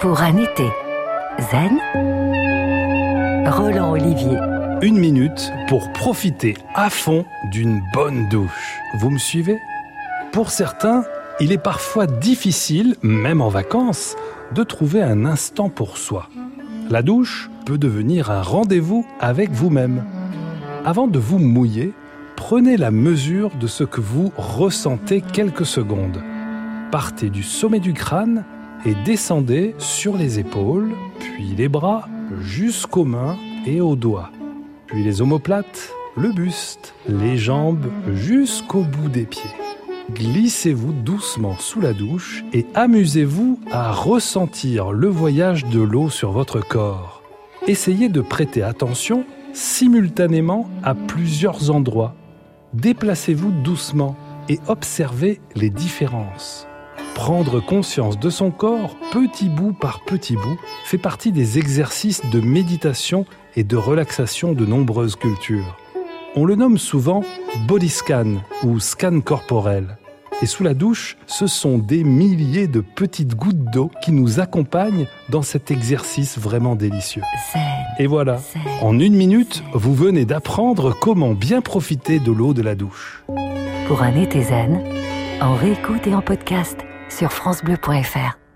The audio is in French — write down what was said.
pour un été zen, Roland Olivier. Une minute pour profiter à fond d'une bonne douche. Vous me suivez? Pour certains, il est parfois difficile, même en vacances, de trouver un instant pour soi. La douche peut devenir un rendez-vous avec vous-même. Avant de vous mouiller, prenez la mesure de ce que vous ressentez quelques secondes. Partez du sommet du crâne et descendez sur les épaules, puis les bras jusqu'aux mains et aux doigts, puis les omoplates, le buste, les jambes jusqu'au bout des pieds. Glissez-vous doucement sous la douche et amusez-vous à ressentir le voyage de l'eau sur votre corps. Essayez de prêter attention simultanément à plusieurs endroits. Déplacez-vous doucement et observez les différences. Prendre conscience de son corps, petit bout par petit bout, fait partie des exercices de méditation et de relaxation de nombreuses cultures. On le nomme souvent body scan ou scan corporel. Et sous la douche, ce sont des milliers de petites gouttes d'eau qui nous accompagnent dans cet exercice vraiment délicieux. Et voilà, en une minute, vous venez d'apprendre comment bien profiter de l'eau de la douche. Pour un été zen, en réécoute et en podcast sur FranceBleu.fr.